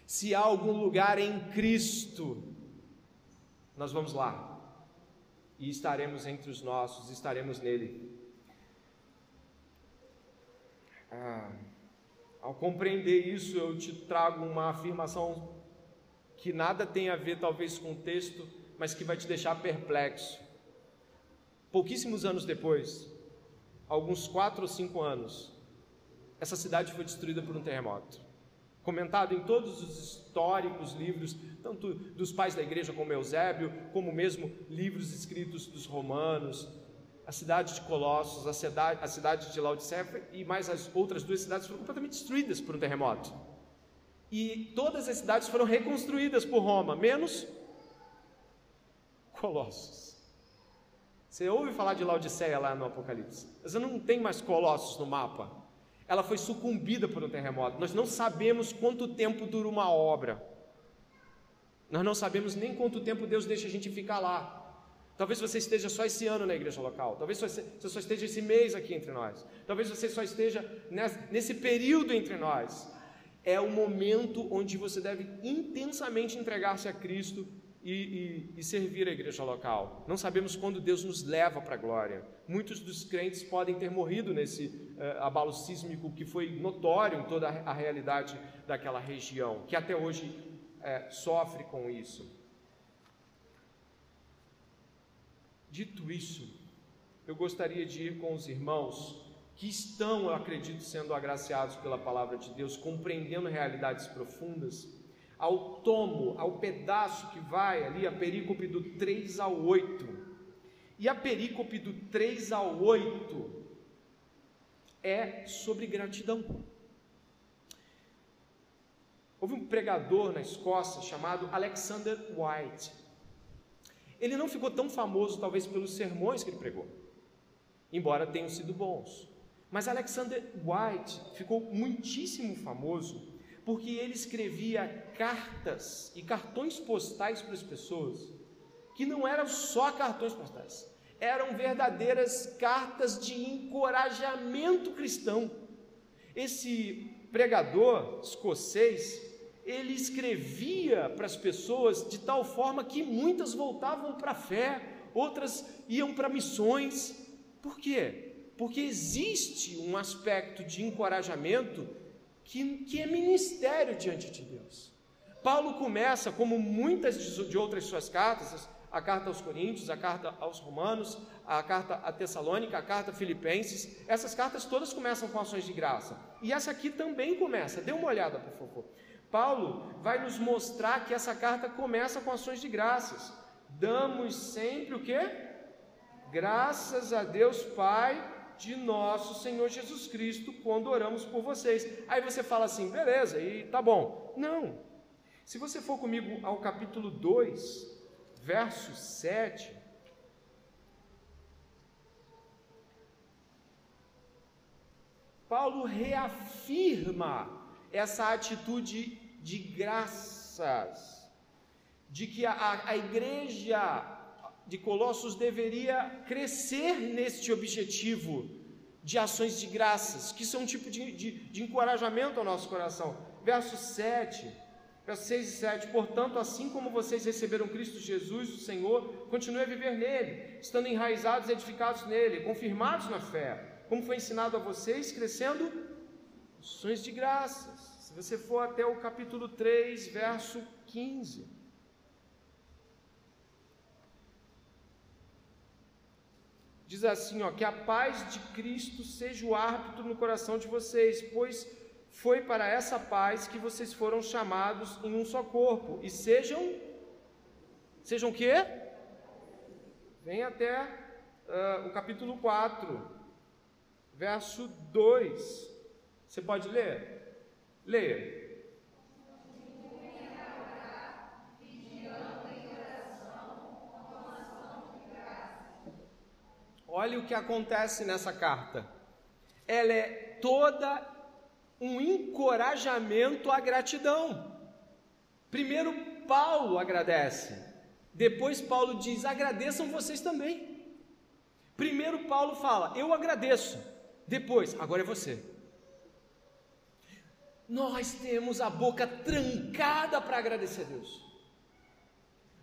Se há algum lugar em Cristo, nós vamos lá e estaremos entre os nossos, estaremos nele. Ah, ao compreender isso, eu te trago uma afirmação que nada tem a ver, talvez, com o texto, mas que vai te deixar perplexo. Pouquíssimos anos depois, alguns quatro ou cinco anos, essa cidade foi destruída por um terremoto. Comentado em todos os históricos livros, tanto dos pais da igreja como Eusébio, como mesmo livros escritos dos romanos, a cidade de Colossos, a cidade, a cidade de Laodiceia e mais as outras duas cidades foram completamente destruídas por um terremoto. E todas as cidades foram reconstruídas por Roma, menos Colossos. Você ouve falar de Laodiceia lá no Apocalipse. Você não tem mais Colossos no mapa. Ela foi sucumbida por um terremoto. Nós não sabemos quanto tempo dura uma obra. Nós não sabemos nem quanto tempo Deus deixa a gente ficar lá. Talvez você esteja só esse ano na igreja local. Talvez você só esteja esse mês aqui entre nós. Talvez você só esteja nesse período entre nós. É o momento onde você deve intensamente entregar-se a Cristo e, e, e, servir a igreja local. Não sabemos quando Deus nos leva para a glória. Muitos dos crentes podem ter morrido nesse uh, abalo sísmico que foi notório em toda a, realidade daquela região, que até hoje uh, sofre com isso. Dito isso, eu gostaria de ir com os irmãos que estão, eu acredito, sendo agraciados pela palavra de Deus, compreendendo realidades profundas ao tomo, ao pedaço que vai ali, a perícope do 3 ao 8. E a perícope do 3 ao 8 é sobre gratidão. Houve um pregador na Escócia chamado Alexander White. Ele não ficou tão famoso, talvez, pelos sermões que ele pregou, embora tenham sido bons. Mas Alexander White ficou muitíssimo famoso porque ele escrevia cartas e cartões postais para as pessoas, que não eram só cartões postais, eram verdadeiras cartas de encorajamento cristão. Esse pregador escocês, ele escrevia para as pessoas de tal forma que muitas voltavam para a fé, outras iam para missões. Por quê? Porque existe um aspecto de encorajamento que, que é ministério diante de Deus. Paulo começa, como muitas de outras suas cartas, a carta aos Coríntios, a carta aos Romanos, a carta a Tessalônica, a carta a Filipenses, essas cartas todas começam com ações de graça. E essa aqui também começa, dê uma olhada, por favor. Paulo vai nos mostrar que essa carta começa com ações de graças. Damos sempre o que? Graças a Deus Pai de nosso Senhor Jesus Cristo quando oramos por vocês. Aí você fala assim, beleza, e tá bom. Não. Se você for comigo ao capítulo 2, verso 7, Paulo reafirma essa atitude de graças, de que a, a igreja de Colossos deveria crescer neste objetivo de ações de graças, que são um tipo de, de, de encorajamento ao nosso coração. Verso 7, versos 6 e 7: Portanto, assim como vocês receberam Cristo Jesus, o Senhor, continue a viver nele, estando enraizados e edificados nele, confirmados na fé, como foi ensinado a vocês, crescendo ações de graças. Se você for até o capítulo 3, verso 15. diz assim, ó, que a paz de Cristo seja o árbitro no coração de vocês, pois foi para essa paz que vocês foram chamados em um só corpo, e sejam, sejam quê? Vem até uh, o capítulo 4, verso 2, você pode ler? Leia. Olha o que acontece nessa carta. Ela é toda um encorajamento à gratidão. Primeiro, Paulo agradece. Depois, Paulo diz: agradeçam vocês também. Primeiro, Paulo fala: eu agradeço. Depois, agora é você. Nós temos a boca trancada para agradecer a Deus.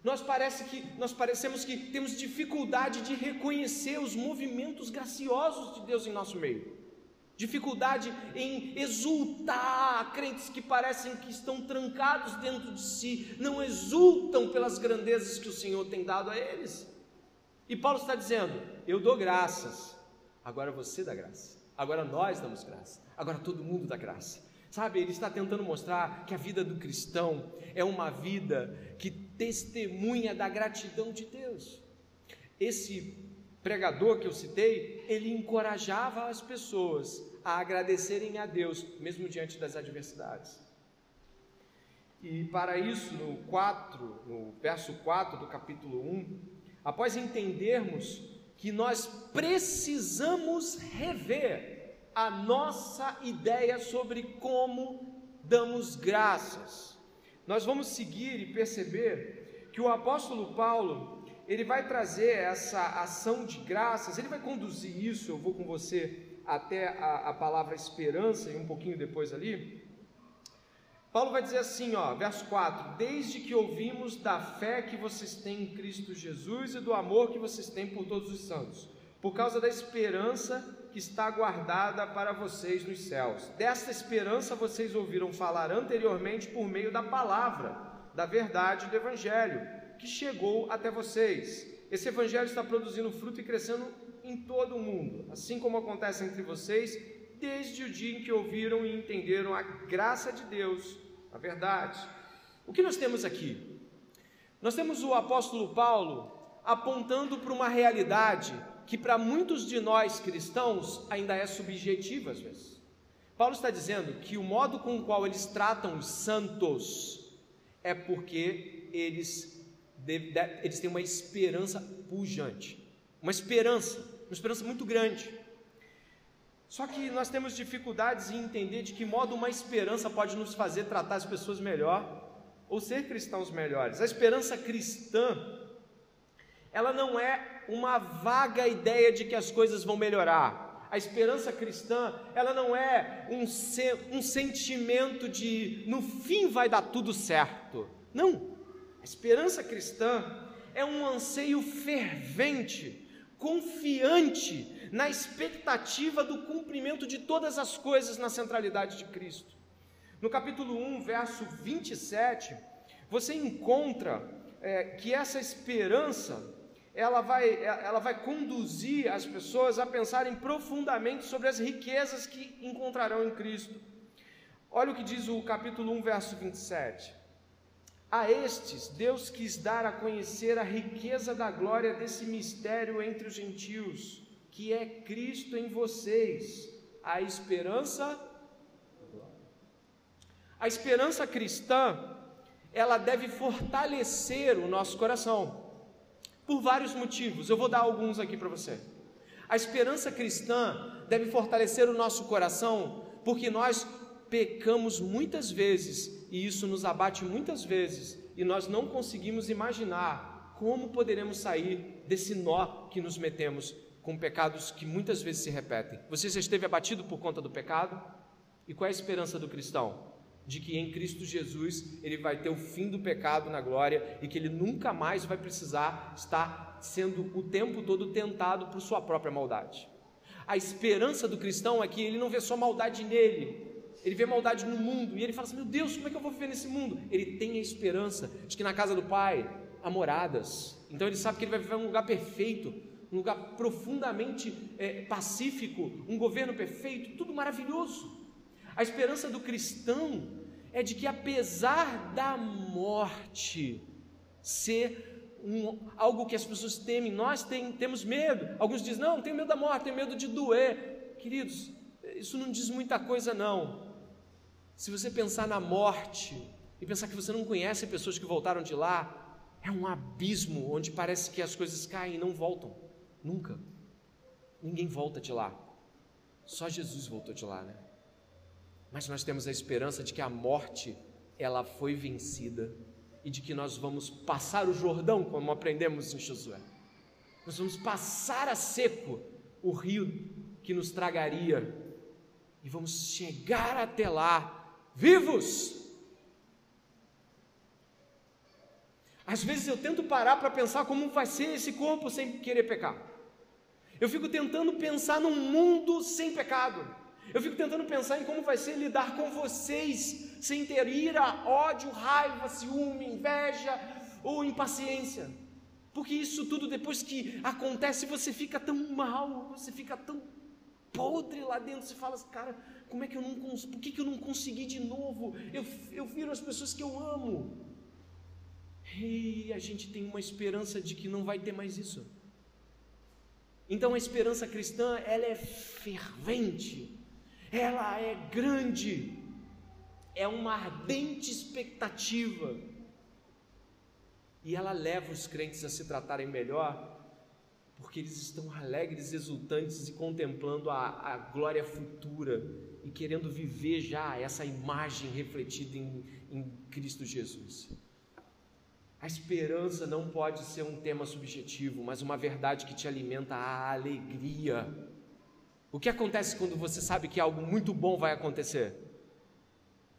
Nós parece que nós parecemos que temos dificuldade de reconhecer os movimentos graciosos de Deus em nosso meio. Dificuldade em exultar, crentes que parecem que estão trancados dentro de si, não exultam pelas grandezas que o Senhor tem dado a eles. E Paulo está dizendo: Eu dou graças, Agora você dá graça. Agora nós damos graça. Agora todo mundo dá graça. Sabe, ele está tentando mostrar que a vida do cristão é uma vida que testemunha da gratidão de Deus. Esse pregador que eu citei, ele encorajava as pessoas a agradecerem a Deus, mesmo diante das adversidades. E para isso, no 4, no verso 4 do capítulo 1, após entendermos que nós precisamos rever a nossa ideia sobre como damos graças. Nós vamos seguir e perceber que o apóstolo Paulo, ele vai trazer essa ação de graças, ele vai conduzir isso, eu vou com você até a, a palavra esperança e um pouquinho depois ali, Paulo vai dizer assim, ó, verso 4: Desde que ouvimos da fé que vocês têm em Cristo Jesus e do amor que vocês têm por todos os santos, por causa da esperança que está guardada para vocês nos céus. Desta esperança vocês ouviram falar anteriormente por meio da palavra, da verdade do Evangelho, que chegou até vocês. Esse Evangelho está produzindo fruto e crescendo em todo o mundo, assim como acontece entre vocês, desde o dia em que ouviram e entenderam a graça de Deus a verdade. O que nós temos aqui? Nós temos o apóstolo Paulo apontando para uma realidade que para muitos de nós cristãos ainda é subjetiva às vezes. Paulo está dizendo que o modo com o qual eles tratam os santos é porque eles, eles têm uma esperança pujante, uma esperança, uma esperança muito grande. Só que nós temos dificuldades em entender de que modo uma esperança pode nos fazer tratar as pessoas melhor ou ser cristãos melhores. A esperança cristã, ela não é uma vaga ideia de que as coisas vão melhorar. A esperança cristã, ela não é um, um sentimento de no fim vai dar tudo certo. Não. A esperança cristã é um anseio fervente, confiante na expectativa do cumprimento de todas as coisas na centralidade de Cristo. No capítulo 1, verso 27, você encontra é, que essa esperança ela vai, ela vai conduzir as pessoas a pensarem profundamente sobre as riquezas que encontrarão em Cristo. Olha o que diz o capítulo 1, verso 27. A estes Deus quis dar a conhecer a riqueza da glória desse mistério entre os gentios que é Cristo em vocês, a esperança. A esperança cristã, ela deve fortalecer o nosso coração, por vários motivos, eu vou dar alguns aqui para você. A esperança cristã deve fortalecer o nosso coração, porque nós pecamos muitas vezes, e isso nos abate muitas vezes, e nós não conseguimos imaginar como poderemos sair desse nó que nos metemos com pecados que muitas vezes se repetem. Você já esteve abatido por conta do pecado? E qual é a esperança do cristão? De que em Cristo Jesus ele vai ter o fim do pecado na glória e que ele nunca mais vai precisar estar sendo o tempo todo tentado por sua própria maldade. A esperança do cristão é que ele não vê só maldade nele, ele vê maldade no mundo e ele fala assim: Meu Deus, como é que eu vou viver nesse mundo? Ele tem a esperança de que na casa do Pai há moradas, então ele sabe que ele vai viver em um lugar perfeito, um lugar profundamente é, pacífico, um governo perfeito, tudo maravilhoso. A esperança do cristão é de que, apesar da morte ser um, algo que as pessoas temem, nós tem, temos medo. Alguns dizem: não, tenho medo da morte, tenho medo de doer. Queridos, isso não diz muita coisa, não. Se você pensar na morte e pensar que você não conhece pessoas que voltaram de lá, é um abismo onde parece que as coisas caem e não voltam. Nunca. Ninguém volta de lá. Só Jesus voltou de lá, né? Mas nós temos a esperança de que a morte ela foi vencida e de que nós vamos passar o Jordão, como aprendemos em Josué. Nós vamos passar a seco o rio que nos tragaria e vamos chegar até lá vivos. Às vezes eu tento parar para pensar como vai ser esse corpo sem querer pecar. Eu fico tentando pensar num mundo sem pecado. Eu fico tentando pensar em como vai ser lidar com vocês sem ter ira, ódio, raiva, ciúme, inveja ou impaciência. Porque isso tudo depois que acontece você fica tão mal, você fica tão podre lá dentro. Você fala, cara, como é que eu não por que, que eu não consegui de novo? Eu, eu viro as pessoas que eu amo. E a gente tem uma esperança de que não vai ter mais isso. Então a esperança cristã, ela é fervente, ela é grande, é uma ardente expectativa. E ela leva os crentes a se tratarem melhor, porque eles estão alegres, exultantes e contemplando a, a glória futura e querendo viver já essa imagem refletida em, em Cristo Jesus. A esperança não pode ser um tema subjetivo, mas uma verdade que te alimenta a alegria. O que acontece quando você sabe que algo muito bom vai acontecer?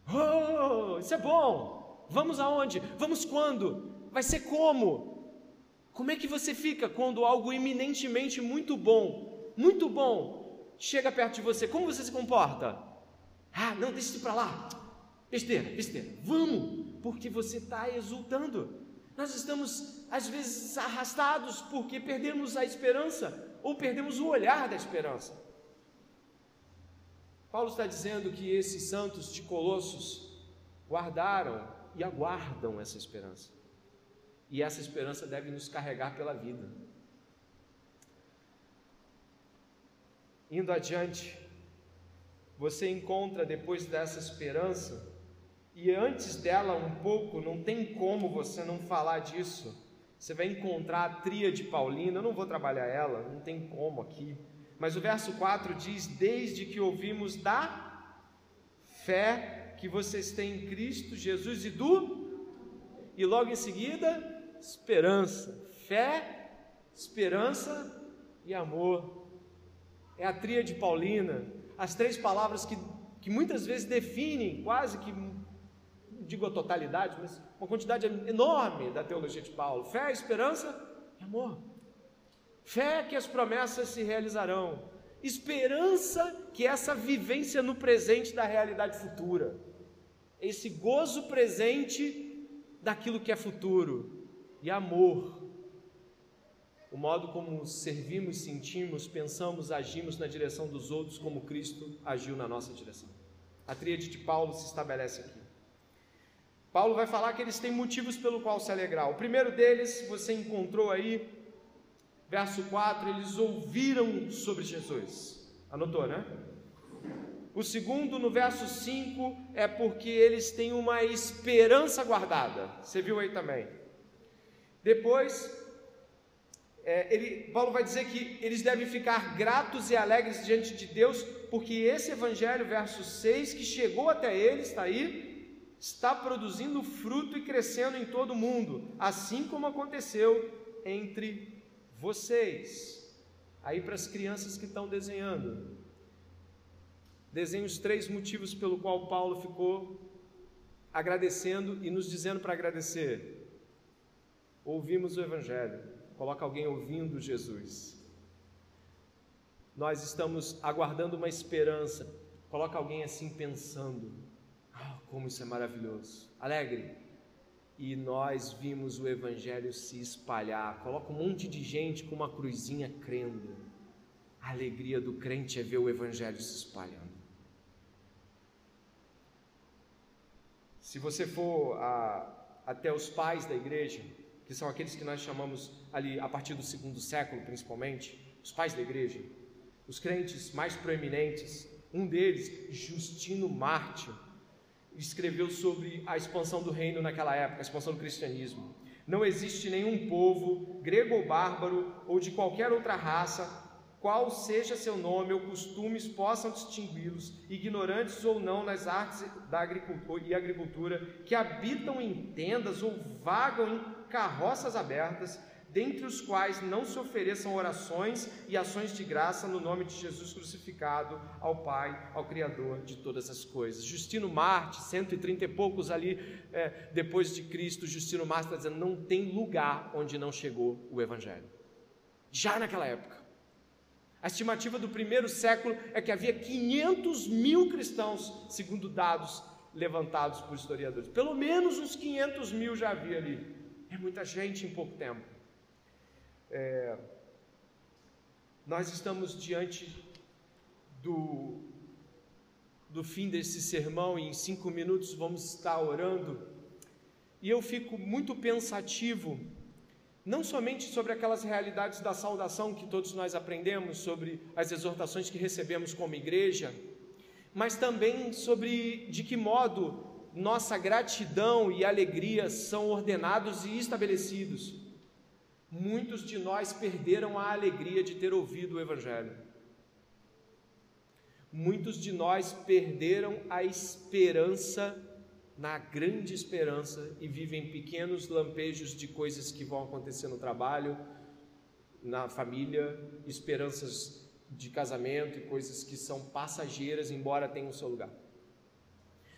Oh, isso é bom! Vamos aonde? Vamos quando? Vai ser como? Como é que você fica quando algo eminentemente muito bom, muito bom, chega perto de você? Como você se comporta? Ah, não, deixa isso para lá. Besteira, besteira. Vamos, porque você está exultando. Nós estamos, às vezes, arrastados porque perdemos a esperança ou perdemos o olhar da esperança. Paulo está dizendo que esses santos de Colossos guardaram e aguardam essa esperança. E essa esperança deve nos carregar pela vida. Indo adiante, você encontra depois dessa esperança e antes dela um pouco, não tem como você não falar disso. Você vai encontrar a tríade paulina, eu não vou trabalhar ela, não tem como aqui. Mas o verso 4 diz: Desde que ouvimos da fé que vocês têm em Cristo Jesus e do. E logo em seguida, esperança. Fé, esperança e amor. É a tríade paulina. As três palavras que, que muitas vezes definem quase que digo a totalidade, mas uma quantidade enorme da teologia de Paulo: fé, esperança e amor. Fé que as promessas se realizarão, esperança que essa vivência no presente da realidade futura, esse gozo presente daquilo que é futuro, e amor, o modo como servimos, sentimos, pensamos, agimos na direção dos outros, como Cristo agiu na nossa direção. A tríade de Paulo se estabelece aqui. Paulo vai falar que eles têm motivos pelo qual se alegrar. O primeiro deles, você encontrou aí, verso 4, eles ouviram sobre Jesus. Anotou, né? O segundo, no verso 5, é porque eles têm uma esperança guardada. Você viu aí também. Depois, é, ele, Paulo vai dizer que eles devem ficar gratos e alegres diante de Deus, porque esse evangelho, verso 6, que chegou até eles, está aí, está produzindo fruto e crescendo em todo o mundo, assim como aconteceu entre vocês. Aí para as crianças que estão desenhando, desenhe os três motivos pelo qual Paulo ficou agradecendo e nos dizendo para agradecer. Ouvimos o Evangelho, coloca alguém ouvindo Jesus. Nós estamos aguardando uma esperança, coloca alguém assim pensando como isso é maravilhoso. Alegre. E nós vimos o Evangelho se espalhar. Coloca um monte de gente com uma cruzinha crendo. A alegria do crente é ver o Evangelho se espalhando. Se você for a, até os pais da igreja, que são aqueles que nós chamamos ali a partir do segundo século, principalmente, os pais da igreja, os crentes mais proeminentes, um deles, Justino Mártir, escreveu sobre a expansão do reino naquela época, a expansão do cristianismo. Não existe nenhum povo, grego ou bárbaro, ou de qualquer outra raça, qual seja seu nome ou costumes possam distingui-los, ignorantes ou não nas artes da agricultura e agricultura, que habitam em tendas ou vagam em carroças abertas, dentre os quais não se ofereçam orações e ações de graça no nome de Jesus crucificado ao Pai, ao Criador de todas as coisas. Justino Marte, 130 e poucos ali é, depois de Cristo, Justino Marte está dizendo: não tem lugar onde não chegou o Evangelho. Já naquela época. A estimativa do primeiro século é que havia 500 mil cristãos, segundo dados levantados por historiadores. Pelo menos uns 500 mil já havia ali. É muita gente em pouco tempo. É, nós estamos diante do, do fim desse sermão, em cinco minutos vamos estar orando, e eu fico muito pensativo, não somente sobre aquelas realidades da saudação que todos nós aprendemos, sobre as exortações que recebemos como igreja, mas também sobre de que modo nossa gratidão e alegria são ordenados e estabelecidos. Muitos de nós perderam a alegria de ter ouvido o Evangelho. Muitos de nós perderam a esperança na grande esperança e vivem pequenos lampejos de coisas que vão acontecer no trabalho, na família, esperanças de casamento e coisas que são passageiras, embora tenham seu lugar.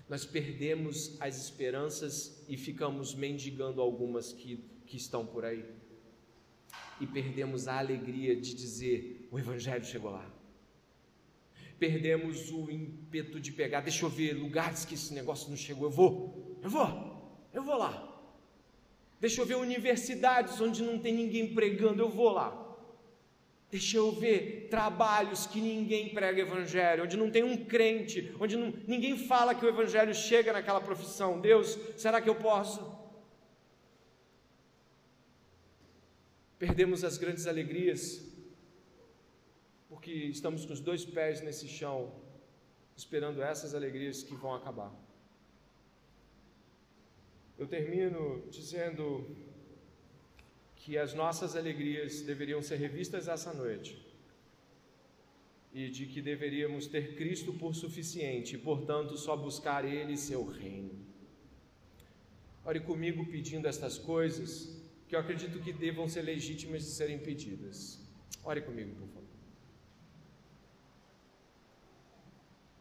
Nós perdemos as esperanças e ficamos mendigando algumas que, que estão por aí. E perdemos a alegria de dizer: o Evangelho chegou lá. Perdemos o ímpeto de pegar, deixa eu ver lugares que esse negócio não chegou, eu vou, eu vou, eu vou lá. Deixa eu ver universidades onde não tem ninguém pregando, eu vou lá. Deixa eu ver trabalhos que ninguém prega evangelho, onde não tem um crente, onde não, ninguém fala que o evangelho chega naquela profissão. Deus, será que eu posso? Perdemos as grandes alegrias, porque estamos com os dois pés nesse chão, esperando essas alegrias que vão acabar. Eu termino dizendo que as nossas alegrias deveriam ser revistas essa noite e de que deveríamos ter Cristo por suficiente e, portanto, só buscar Ele e seu reino. Ore comigo pedindo estas coisas que eu acredito que devam ser legítimas de serem pedidas. Ore comigo, por favor.